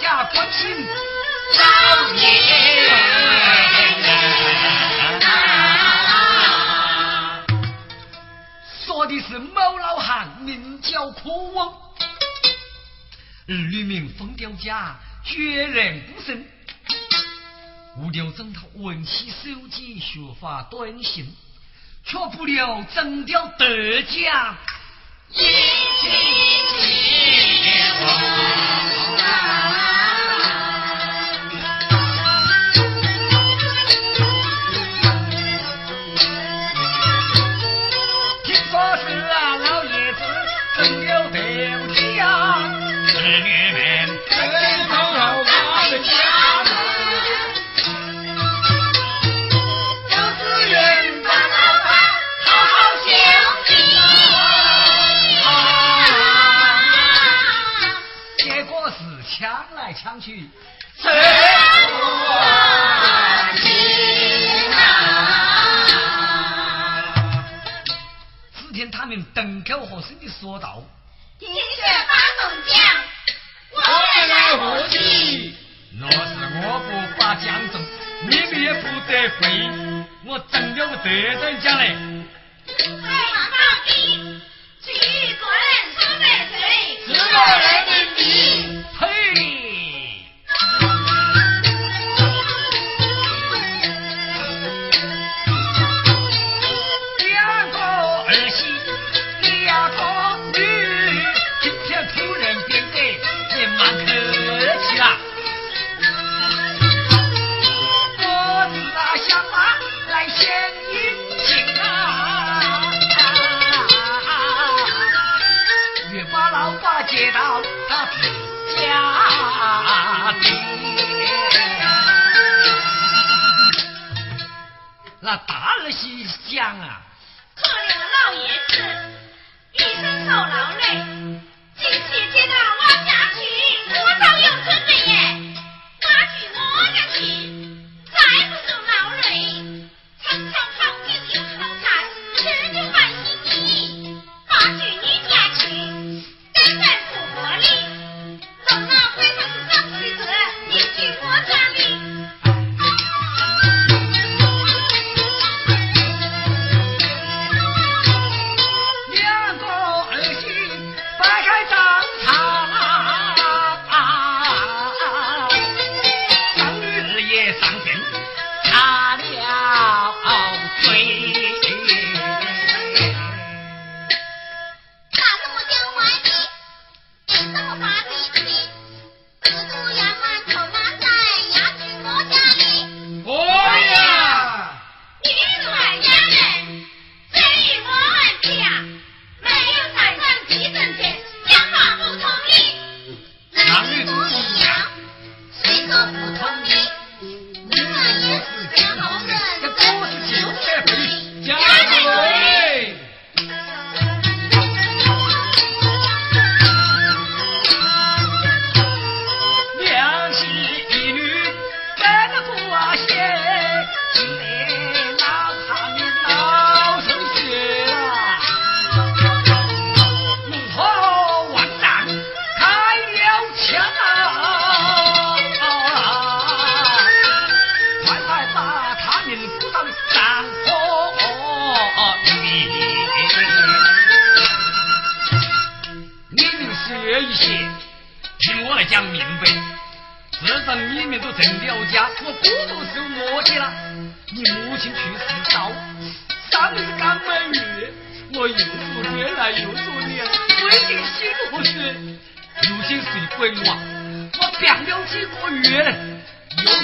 家关心老年，说的是某老汉名叫枯翁，儿女名风调家绝然不剩，无聊中他玩起手机、学发短信，却不了整掉得奖。去，谁不情啊？只听他们等口和声的说道：“听雪发动将，我也来何急？若是我不把将中，你们也不得回。我真了个得等当啊？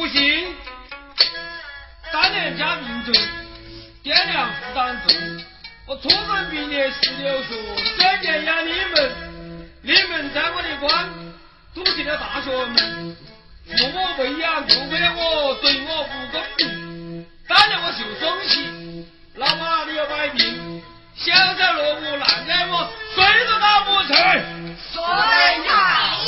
不行三年加名重爹娘负担重我初中毕业十六岁三年养你们。你们在我的关进了大学门父母喂养不给我对我不公平当年我受生气老妈你要摆平小小落卜难挨我谁都打不成。说得好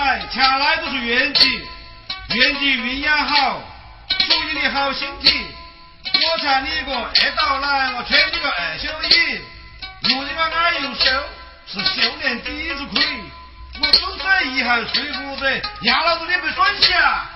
好。仔，恰来都是愿景，愿景运养好，注意你好心情。我劝你个二道来，我劝你个二修一。如今个二又修，是修炼底子亏。我终身遗憾睡不着，压老子你不爽下。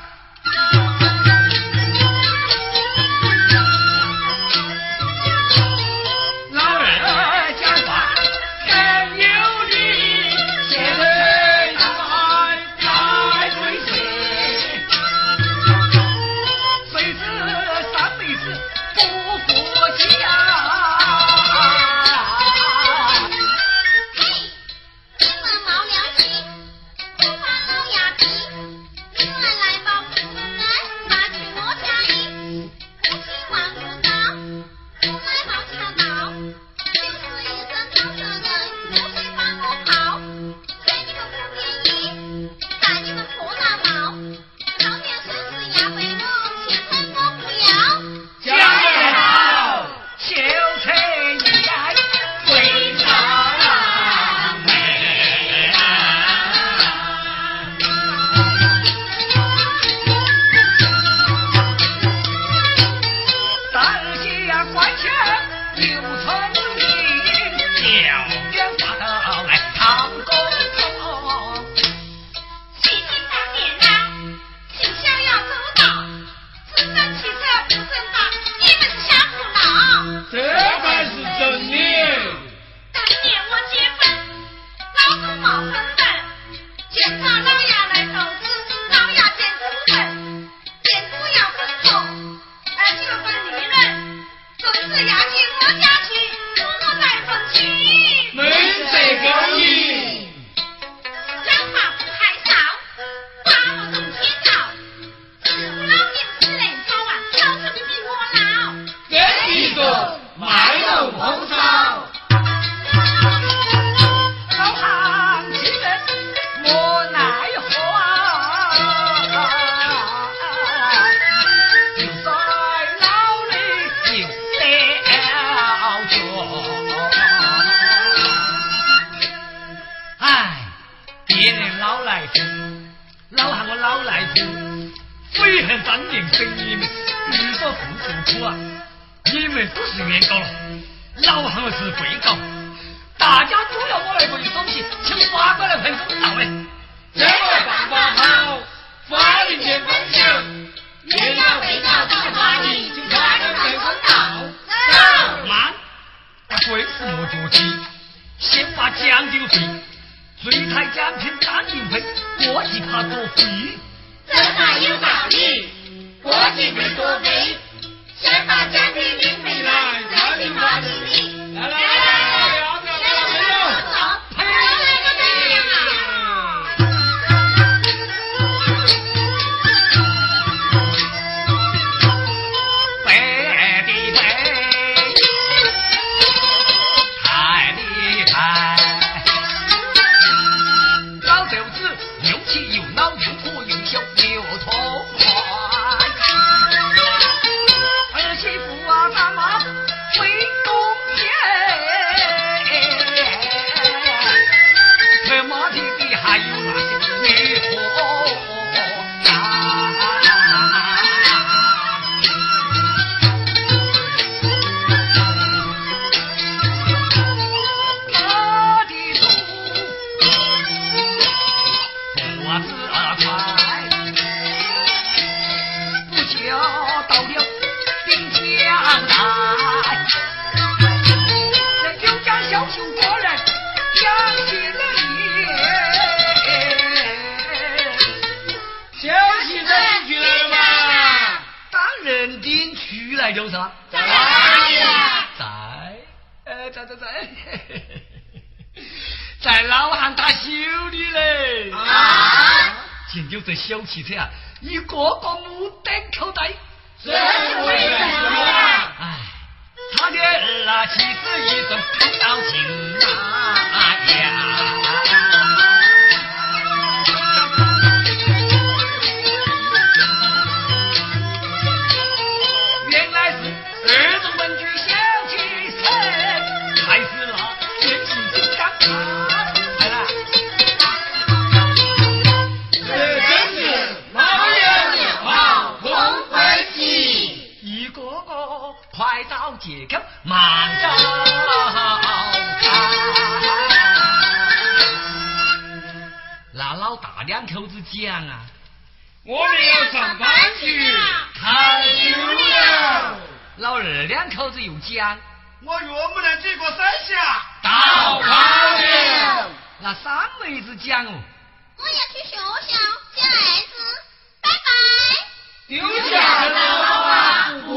我是被告。大家都要我来赔偿钱，请法官来判公道哎。这个办法好，法庭见分晓。你要被告到法庭，请法官判公道。走，慢，那贵妇莫着急，先把奖金赔。最太奖品单定赔，过计怕多赔。这话有道理，过计赔多赔，先把奖品领回来，再领法庭理。在哪里啊？在，呃，在在在，在老汉他修理嘞。啊！见就这小汽车啊，一个个目瞪口呆。这是为什么呀？哎，他的儿啊，妻忙着看。那老大两口子讲啊，我们要上班去看修了，老二两口子又讲，我岳母能接过三下。到考了。那三妹子讲哦，我要去学校见儿子，拜拜。丢下老啊，不